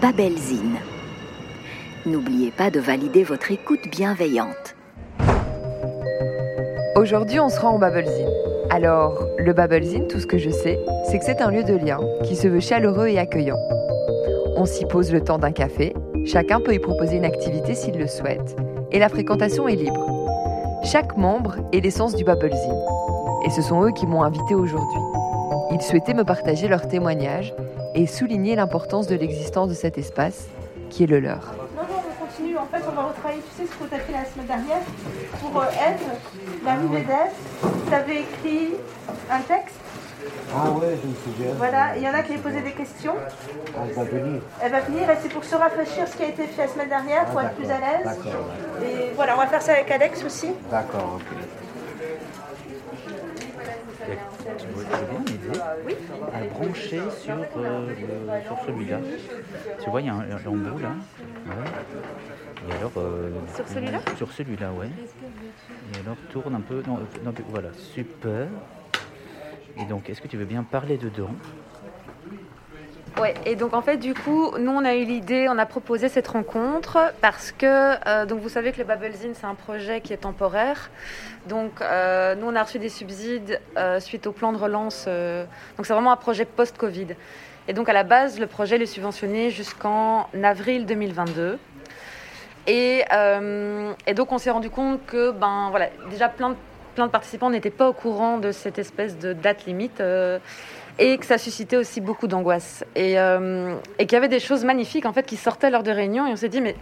Babelzine. N'oubliez pas de valider votre écoute bienveillante. Aujourd'hui, on sera en Babelzine. Alors, le Babelzine, tout ce que je sais, c'est que c'est un lieu de lien qui se veut chaleureux et accueillant. On s'y pose le temps d'un café, chacun peut y proposer une activité s'il le souhaite, et la fréquentation est libre. Chaque membre est l'essence du Babelzine, et ce sont eux qui m'ont invité aujourd'hui. Ils souhaitaient me partager leurs témoignages et souligner l'importance de l'existence de cet espace qui est le leur. Non, non, on continue. En fait, on va retravailler. Tu sais ce que tu as fait la semaine dernière pour euh, Eve, l'arrivée d'Eve. Tu avais écrit un texte. Ah ouais, je me souviens. Voilà, il y en a qui avaient posé des questions. Elle va venir. Elle va venir et c'est pour se rafraîchir ce qui a été fait la semaine dernière, pour être plus à l'aise. Et voilà, on va faire ça avec Alex aussi. d'accord, ok. Tu veux à brancher sur, euh, le- sur celui-là Tu vois, il y a un, un lambeau là. Ouais. Et alors, euh, Sur celui-là? Sur celui-là, ouais. Et alors, tourne un peu. Non, euh, non, voilà, super. Et donc, est-ce que tu veux bien parler dedans? Et donc en fait, du coup, nous on a eu l'idée, on a proposé cette rencontre parce que, euh, donc vous savez que le Babelzine c'est un projet qui est temporaire. Donc euh, nous on a reçu des subsides euh, suite au plan de relance. donc c'est vraiment un projet post-Covid. Et donc à la base, le projet est subventionné jusqu'en avril 2022. Et, et donc on s'est rendu compte que, ben voilà, déjà plein de, plein de participants n'étaient pas au courant de cette espèce de date limite. euh, et que ça suscitait aussi beaucoup d'angoisse. Et, euh, et qu'il y avait des choses magnifiques en fait qui sortaient lors de réunions et on s'est dit mais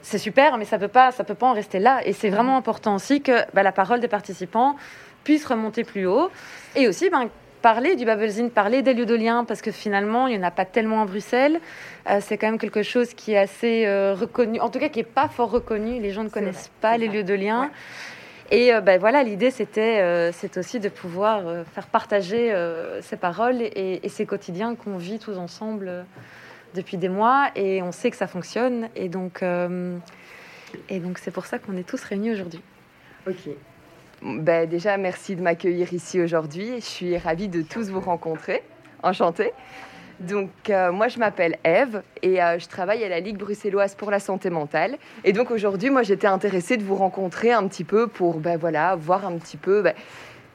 c'est super mais ça peut pas ça peut pas en rester là et c'est vraiment important aussi que bah, la parole des participants puisse remonter plus haut et aussi ben, parler du Babelzine, parler des lieux de lien parce que finalement il n'y en a pas tellement à Bruxelles. Euh, c'est quand même quelque chose qui est assez euh, reconnu, en tout cas qui est pas fort reconnu. Les gens ne connaissent pas les lieux de lien. Et euh, ben voilà, l'idée c'était euh, c'est aussi de pouvoir euh, faire partager euh, ces paroles et, et ces quotidiens qu'on vit tous ensemble euh, depuis des mois et on sait que ça fonctionne et donc euh, et donc c'est pour ça qu'on est tous réunis aujourd'hui. Ok. Ben, déjà, merci de m'accueillir ici aujourd'hui. Je suis ravie de tous vous rencontrer. Enchantée. Donc, euh, moi, je m'appelle Eve et euh, je travaille à la Ligue bruxelloise pour la santé mentale. Et donc, aujourd'hui, moi, j'étais intéressée de vous rencontrer un petit peu pour, ben voilà, voir un petit peu ben,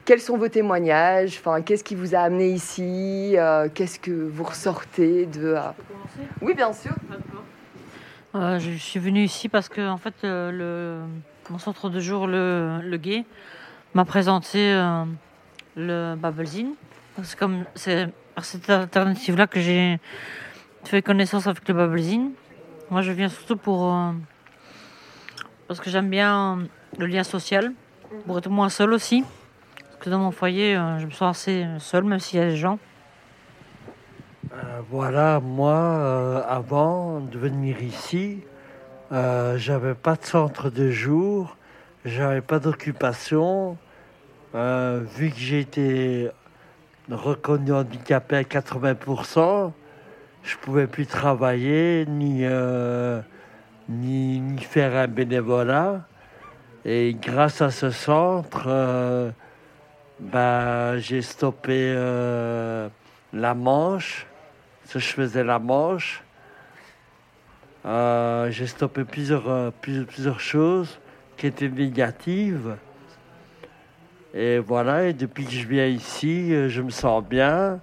quels sont vos témoignages, enfin, qu'est-ce qui vous a amené ici, euh, qu'est-ce que vous ressortez de. Oui, bien sûr. Je suis venue ici parce que en fait, le, mon centre de jour, le, le Gué, m'a présenté le Babelzine. C'est comme c'est cette alternative-là que j'ai fait connaissance avec le Babelzine. Moi, je viens surtout pour euh, parce que j'aime bien le lien social, pour être moins seule aussi. Parce que dans mon foyer, euh, je me sens assez seule, même s'il y a des gens. Euh, voilà, moi, euh, avant de venir ici, euh, j'avais pas de centre de jour, j'avais pas d'occupation. Euh, vu que été reconnu handicapé à 80%, je pouvais plus travailler ni, euh, ni, ni faire un bénévolat. Et grâce à ce centre, euh, bah, j'ai stoppé euh, la manche. Je faisais la manche. J'ai stoppé plusieurs, plusieurs choses qui étaient négatives. Et voilà, et depuis que je viens ici, euh, je me sens bien.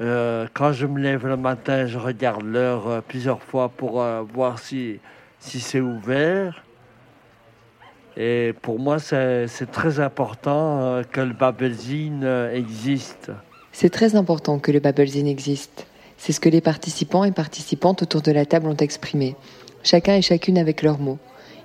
Euh, quand je me lève le matin, je regarde l'heure euh, plusieurs fois pour voir si, si c'est ouvert. Et pour moi, c'est très important que le Babelzine existe. C'est très important que le Babelzine existe. C'est ce que les participants et participantes autour de la table ont exprimé, chacun et chacune avec leurs mots.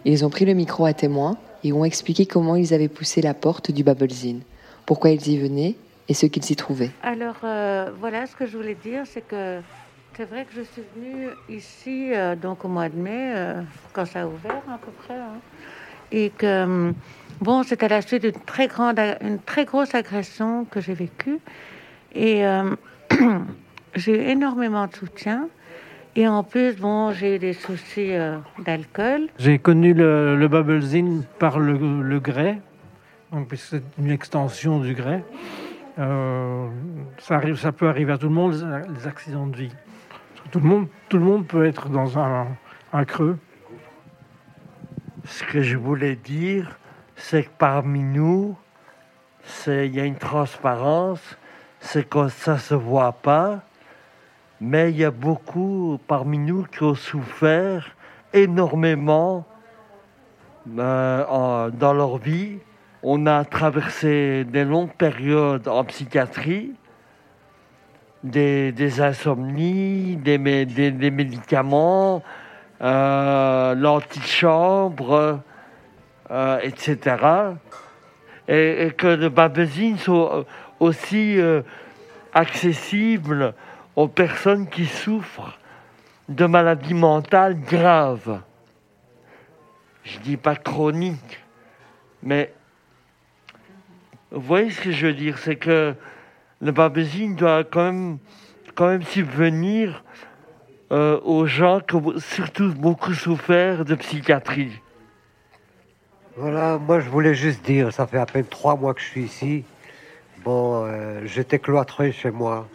Ils ont pris le micro à témoin et ont expliqué comment ils avaient poussé la porte du Babelzine, pourquoi ils y venaient et ce qu'ils y trouvaient. Alors euh, voilà, ce que je voulais dire, c'est que c'est vrai que je suis venue ici euh, donc au mois de mai, euh, quand ça a ouvert à peu près, hein, et que bon, c'était à la suite d'une très grande, une très grosse agression que j'ai vécue, et j'ai eu énormément de soutien. Et en plus, bon, j'ai eu des soucis euh, d'alcool. J'ai connu le, le Babelzine par le, le grès, c'est une extension du grès. Euh, ça, arrive, ça peut arriver à tout le monde, les accidents de vie. tout le monde, tout le monde peut être dans un, un creux. Ce que je voulais dire, c'est que parmi nous, c'est- il y a une transparence, c'est que ça se voit pas, mais il y a beaucoup parmi nous qui ont souffert énormément euh, dans leur vie. On a traversé des longues périodes en psychiatrie, des, insomnies, des, mé- des- des médicaments, euh, l'antichambre, euh, etc. Et, et que le babésine soit aussi accessible aux personnes qui souffrent de maladies mentales graves. Je dis pas chroniques, mais vous voyez ce que je veux dire, c'est que le babésine doit quand même, quand même subvenir euh, aux gens qui ont surtout beaucoup souffert de psychiatrie. Voilà, moi je voulais juste dire, ça fait à peine trois mois que je suis ici. Bon, euh, j'étais cloîtré chez moi.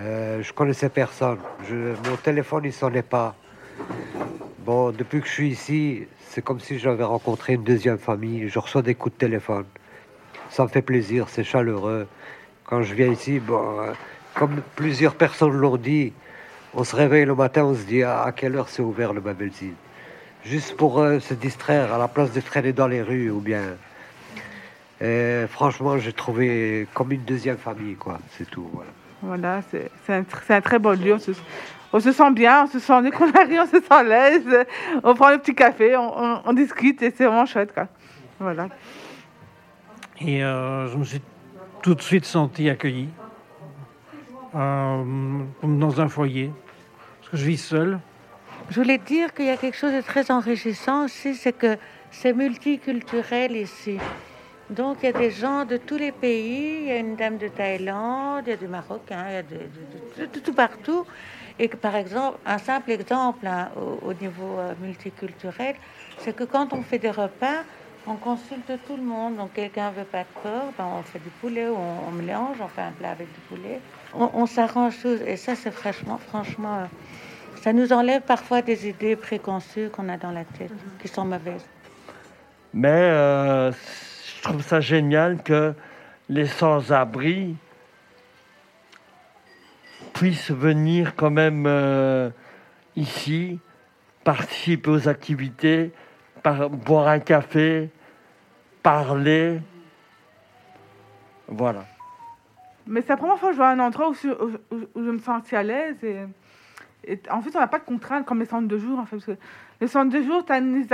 Euh, je connaissais personne. Mon téléphone il sonnait pas. Bon, depuis que je suis ici, c'est comme si j'avais rencontré une deuxième famille. Je reçois des coups de téléphone. Ça me fait plaisir, c'est chaleureux. Quand je viens ici, bon, euh, comme plusieurs personnes l'ont dit, on se réveille le matin, on se dit ah, à quelle heure c'est ouvert le Babelzine juste pour euh, se distraire à la place de traîner dans les rues ou bien. Et franchement, j'ai trouvé comme une deuxième famille, quoi. C'est tout. Voilà, c'est un, tr- c'est un très beau lieu. On se, on se sent bien, on se sent, dès qu'on arrive, on se sent à l'aise. On prend le petit café, on, on- on discute et c'est vraiment chouette. Quoi. Voilà. Et euh, je me suis tout de suite senti accueilli euh, comme dans un foyer. Parce que je vis seul. Je voulais dire qu'il y a quelque chose de très enrichissant aussi, c'est que c'est multiculturel ici. Donc il y a des gens de tous les pays, il y a une dame de Thaïlande, il y a du Marocain, il y a de, de- de- de tout partout. Et que par exemple, un simple exemple hein, au, au niveau euh, multiculturel, c'est que quand on fait des repas, on consulte tout le monde. Donc quelqu'un veut pas de porc, ben, on fait du poulet, ou on, on mélange, on fait un plat avec du poulet. On, on s'arrange tous. Et ça, c'est franchement, franchement, euh, ça nous enlève parfois des idées préconçues qu'on a dans la tête, qui sont mauvaises. Mais euh, je trouve ça génial que les sans-abri puissent venir quand même euh, ici, participer aux activités, boire un café, parler. Voilà. Mais c'est la première fois que je vois un endroit où, je- me sens à l'aise. Et, en fait, on n'a pas de contraintes comme les centres de jour. En fait, parce que les centres de jour, tu as une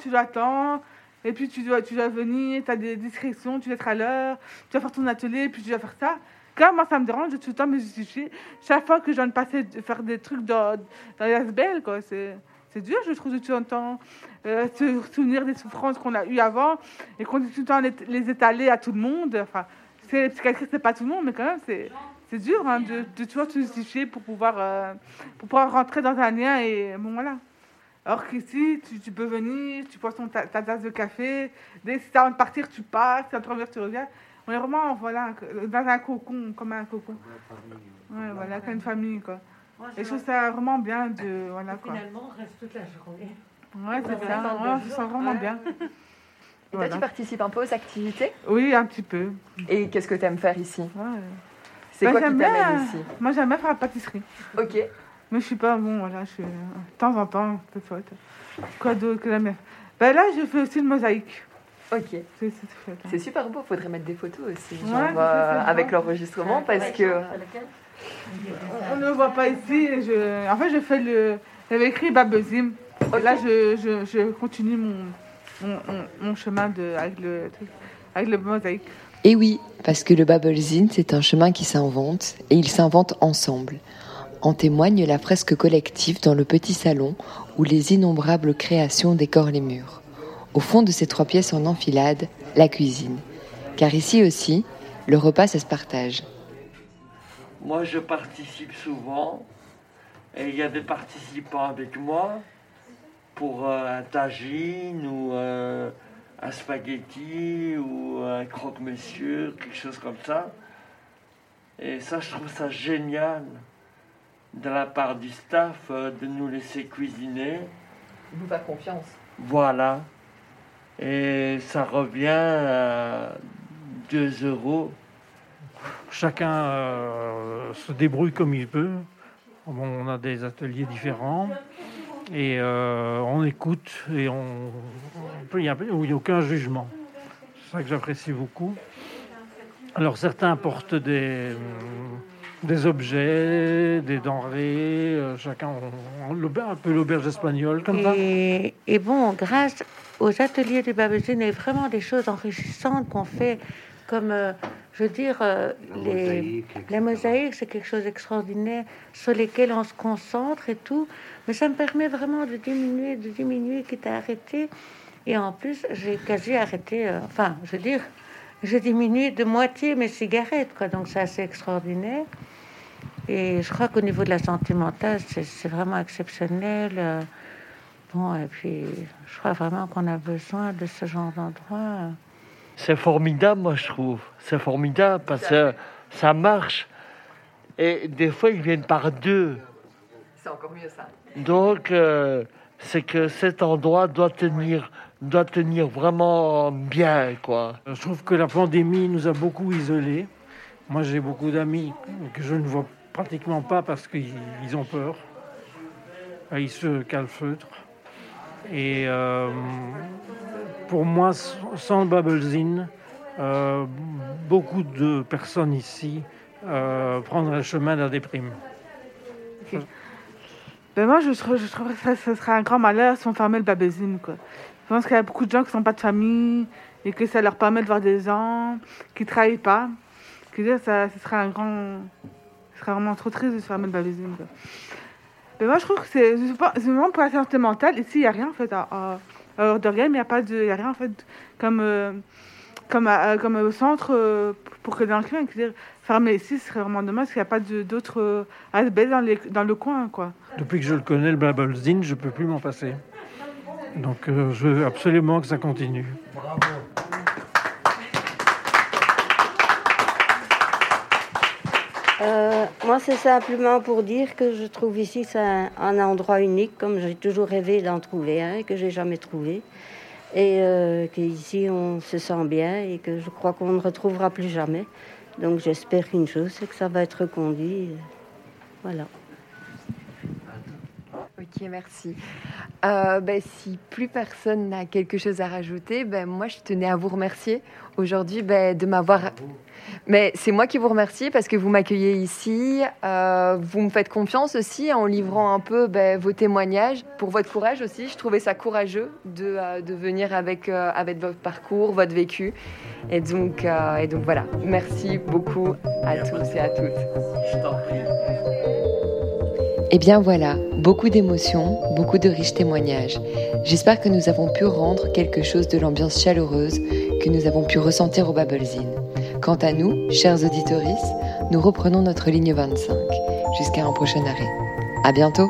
tu dois attendre. Et puis, tu dois, tu dois venir, tu as des discrétions, tu dois être à l'heure, tu dois faire ton atelier, puis tu dois faire ça. Quand moi, ça me dérange de tout le temps me justifier. Chaque fois que je passer, de faire des trucs dans, dans les asbel, quoi. C'est, c'est dur, je trouve, de tout le temps. Euh, se souvenir des souffrances qu'on a eues avant et qu'on dit tout le temps les, étaler à tout le monde. Enfin, c'est psychiatrie, c'est pas tout le monde, mais quand même, c'est, c'est dur hein, de, de toujours se justifier pour pouvoir, euh, pour pouvoir rentrer dans un lien et bon, voilà. Alors qu'ici, tu, tu peux venir, tu ton- ta, ta tasse de café, dès que tu as envie de partir, tu pars, si tu as envie de revenir, tu reviens. On est vraiment voilà, dans un cocon, comme un cocon. Ouais, voilà, comme une famille, quoi. Et je trouve ça vraiment bien de. Voilà, quoi. Finalement, on reste toute la journée. Ouais, c'est ça, ouais, on se sent vraiment bien. Et toi, Voilà. tu participes un peu aux activités? Oui, un petit peu. Et qu'est-ce que tu aimes faire ici? Ouais. C'est Bah, quoi qui t'amène ici? Moi, j'aime bien faire la pâtisserie. Ok. Mais je suis pas bon, voilà, je suis euh, de temps en temps, c'est chouette. Quoi d'autre que j'aime bien Ben là, je fais aussi le mosaïque. Ok. C'est hein. Super beau, faudrait mettre des photos aussi, Ouais, genre, euh, avec l'enregistrement, parce que... On ne le voit pas ici. Je... En fait, je fais le. J'avais écrit Babezim. Et Là, je, je, je continue mon, mon, mon- chemin de, avec, le, avec le mosaïque. Et oui, parce que le Babelzine, c'est un chemin qui s'invente, et il s'invente ensemble. En témoigne la fresque collective dans le petit salon où les innombrables créations décorent les murs. Au fond de ces trois pièces en enfilade, la cuisine. Car ici aussi, le repas, ça se partage. Moi, je participe souvent et il y a des participants avec moi pour euh, un tagine ou euh, un spaghetti ou un croque-monsieur, quelque chose comme ça. Et ça, je trouve ça génial de la part du staff euh, de nous laisser cuisiner. Vous faire confiance. Voilà. Et ça revient à 2 euros. Chacun euh, se débrouille comme il peut. Bon, on a des ateliers différents et euh, on écoute et on, il n'y a, il aucun jugement. C'est ça que j'apprécie beaucoup. Alors certains apportent des, des objets, des denrées, euh, chacun on- on- l'auberge- un peu l'auberge espagnole comme ça. Et, et bon, grâce aux ateliers du y a vraiment des choses enrichissantes qu'on fait, comme, euh, je veux dire, euh, les, mosaïque, les mosaïques, c'est quelque chose d'extraordinaire sur lesquels on se concentre et tout. Mais ça me permet vraiment de diminuer, de diminuer, quitte à arrêter. Et en plus, j'ai quasi arrêté, euh, enfin, je veux dire, j'ai diminué de moitié mes cigarettes, quoi. Donc c'est assez extraordinaire. Et je crois qu'au niveau de la santé mentale, c'est c'est vraiment exceptionnel. euh, Bon, et puis, je crois vraiment qu'on a besoin de ce genre d'endroit. C'est formidable, moi, je trouve. C'est formidable parce que ça marche. Et des fois, ils viennent par deux. C'est encore mieux ça. Donc, euh, c'est que cet endroit doit tenir, doit tenir vraiment bien, quoi. Je trouve que la pandémie nous a beaucoup isolés. Moi, j'ai beaucoup d'amis que je ne vois pratiquement pas parce qu'ils ils ont peur. Euh, Ils se calfeutrent. Et euh, pour moi, sans Babelzine, euh, beaucoup de personnes ici euh, prendraient le chemin de la déprime. Ben moi, je, trouve- que ce serait un grand malheur si on fermait le babésine, quoi. Je pense qu'il y a beaucoup de gens qui n'ont pas de famille et que ça leur permet de voir des gens qui ne travaillent pas. Ça, ce serait un grand... Ce serait vraiment trop triste de se fermer le babésine, quoi. Ben moi, je trouve que c'est c'est vraiment pour la santé mentale. Ici, il n'y a rien, en fait, à, à, à Ordergame, il n'y a pas de... Y a rien, en fait, comme... euh, comme, à- à- comme au centre euh, pour que dans le coin, dire fermer ici, ce serait vraiment dommage parce qu'il n'y a pas d'autres euh, ASBL dans, les- dans le coin, quoi. Depuis que je le connais, le Babelzine, je ne peux plus m'en passer. Donc, euh, je veux absolument que ça continue. Euh, moi, c'est simplement pour dire que je trouve ici c'est un, un endroit unique, comme j'ai toujours rêvé d'en trouver un et que j'ai jamais trouvé. Et euh, qu'ici, on se sent bien et que je crois qu'on ne retrouvera plus jamais. Donc, j'espère qu'une chose, c'est que ça va être reconduit. Voilà. Ok, merci. Euh, ben, si plus personne n'a quelque chose à rajouter, ben, moi je tenais à vous remercier aujourd'hui ben, de m'avoir. Mais c'est moi qui vous remercie parce que vous m'accueillez ici, euh, vous me faites confiance aussi en livrant un peu ben, vos témoignages, pour votre courage aussi. Je trouvais ça courageux de, euh, de venir avec, euh, avec votre parcours, votre vécu. Et donc, et donc voilà, merci beaucoup à tous et à toutes. Je t'en prie. Eh bien voilà, beaucoup d'émotions, beaucoup de riches témoignages. J'espère que nous avons pu rendre quelque chose de l'ambiance chaleureuse que nous avons pu ressentir au Babelzine. Quant à nous, chers auditoris, nous reprenons notre ligne 25 jusqu'à un prochain arrêt. À bientôt!